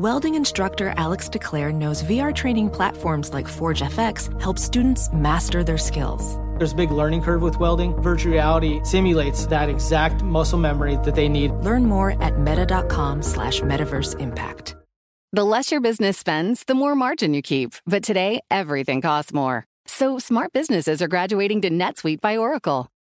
welding instructor Alex DeClaire knows VR training platforms like Forge FX help students master their skills. There's a big learning curve with welding. Virtual reality simulates that exact muscle memory that they need. Learn more at meta.com slash metaverse impact. The less your business spends, the more margin you keep. But today, everything costs more. So smart businesses are graduating to NetSuite by Oracle.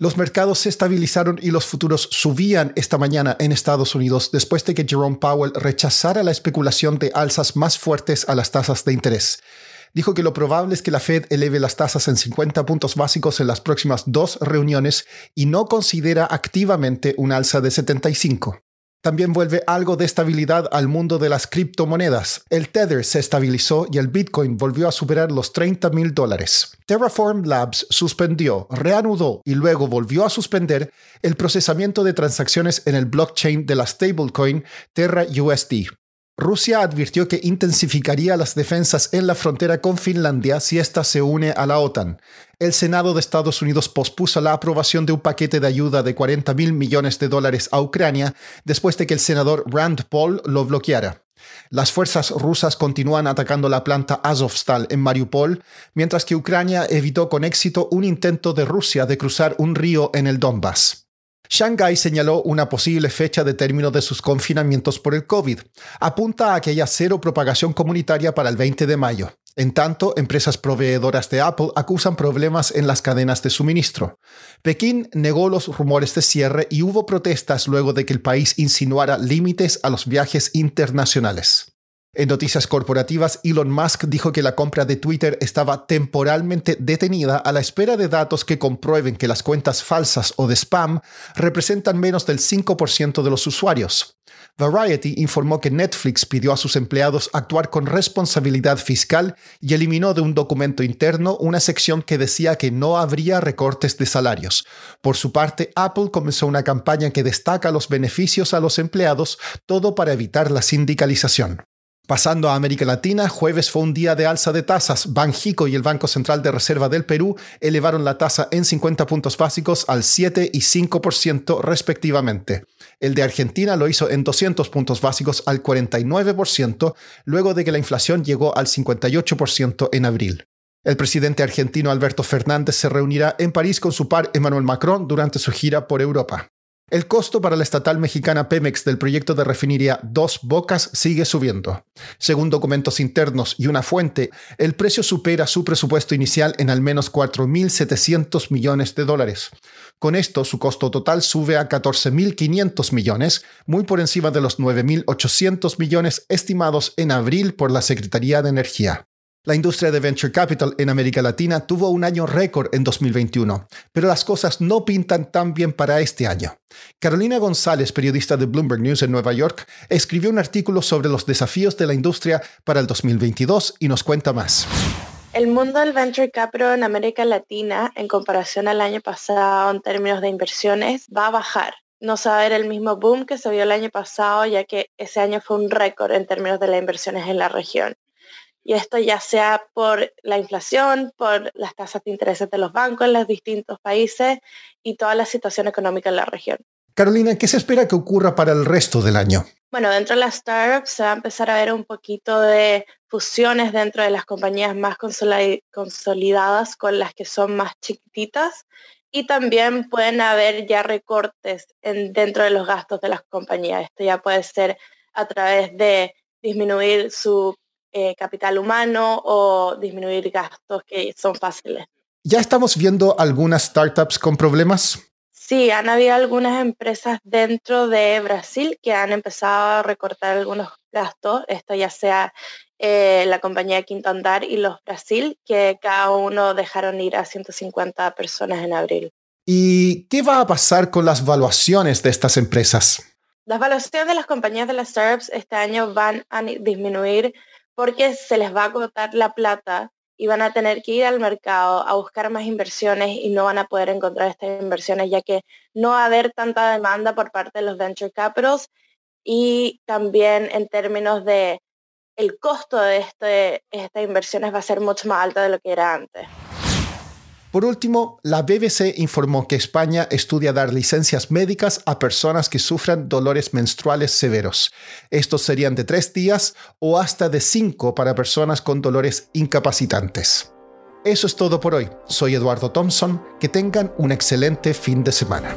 Los mercados se estabilizaron y los futuros subían esta mañana en Estados Unidos después de que Jerome Powell rechazara la especulación de alzas más fuertes a las tasas de interés. Dijo que lo probable es que la Fed eleve las tasas en 50 puntos básicos en las próximas dos reuniones y no considera activamente un alza de 75. También vuelve algo de estabilidad al mundo de las criptomonedas. El Tether se estabilizó y el Bitcoin volvió a superar los 30 mil dólares. Terraform Labs suspendió, reanudó y luego volvió a suspender el procesamiento de transacciones en el blockchain de la stablecoin Terra USD. Rusia advirtió que intensificaría las defensas en la frontera con Finlandia si ésta se une a la OTAN. El Senado de Estados Unidos pospuso la aprobación de un paquete de ayuda de 40 mil millones de dólares a Ucrania después de que el senador Rand Paul lo bloqueara. Las fuerzas rusas continúan atacando la planta Azovstal en Mariupol, mientras que Ucrania evitó con éxito un intento de Rusia de cruzar un río en el Donbass. Shanghai señaló una posible fecha de término de sus confinamientos por el COVID. Apunta a que haya cero propagación comunitaria para el 20 de mayo. En tanto, empresas proveedoras de Apple acusan problemas en las cadenas de suministro. Pekín negó los rumores de cierre y hubo protestas luego de que el país insinuara límites a los viajes internacionales. En noticias corporativas, Elon Musk dijo que la compra de Twitter estaba temporalmente detenida a la espera de datos que comprueben que las cuentas falsas o de spam representan menos del 5% de los usuarios. Variety informó que Netflix pidió a sus empleados actuar con responsabilidad fiscal y eliminó de un documento interno una sección que decía que no habría recortes de salarios. Por su parte, Apple comenzó una campaña que destaca los beneficios a los empleados, todo para evitar la sindicalización. Pasando a América Latina, jueves fue un día de alza de tasas. Banjico y el Banco Central de Reserva del Perú elevaron la tasa en 50 puntos básicos al 7 y 5% respectivamente. El de Argentina lo hizo en 200 puntos básicos al 49%, luego de que la inflación llegó al 58% en abril. El presidente argentino Alberto Fernández se reunirá en París con su par Emmanuel Macron durante su gira por Europa. El costo para la estatal mexicana Pemex del proyecto de refinería Dos Bocas sigue subiendo. Según documentos internos y una fuente, el precio supera su presupuesto inicial en al menos 4.700 millones de dólares. Con esto, su costo total sube a 14.500 millones, muy por encima de los 9.800 millones estimados en abril por la Secretaría de Energía. La industria de venture capital en América Latina tuvo un año récord en 2021, pero las cosas no pintan tan bien para este año. Carolina González, periodista de Bloomberg News en Nueva York, escribió un artículo sobre los desafíos de la industria para el 2022 y nos cuenta más. El mundo del venture capital en América Latina, en comparación al año pasado en términos de inversiones, va a bajar. No se va a ver el mismo boom que se vio el año pasado, ya que ese año fue un récord en términos de las inversiones en la región y esto ya sea por la inflación, por las tasas de interés de los bancos en los distintos países y toda la situación económica en la región. Carolina, ¿qué se espera que ocurra para el resto del año? Bueno, dentro de las startups se va a empezar a ver un poquito de fusiones dentro de las compañías más consolidadas con las que son más chiquititas y también pueden haber ya recortes dentro de los gastos de las compañías. Esto ya puede ser a través de disminuir su eh, capital humano o disminuir gastos que son fáciles. ¿Ya estamos viendo algunas startups con problemas? Sí, han habido algunas empresas dentro de Brasil que han empezado a recortar algunos gastos, esto ya sea eh, la compañía Quinto Andar y los Brasil, que cada uno dejaron ir a 150 personas en abril. ¿Y qué va a pasar con las valuaciones de estas empresas? Las valuaciones de las compañías de las startups este año van a disminuir porque se les va a agotar la plata y van a tener que ir al mercado a buscar más inversiones y no van a poder encontrar estas inversiones ya que no va a haber tanta demanda por parte de los venture capitals y también en términos de el costo de este, estas inversiones va a ser mucho más alto de lo que era antes. Por último, la BBC informó que España estudia dar licencias médicas a personas que sufran dolores menstruales severos. Estos serían de tres días o hasta de cinco para personas con dolores incapacitantes. Eso es todo por hoy. Soy Eduardo Thompson. Que tengan un excelente fin de semana.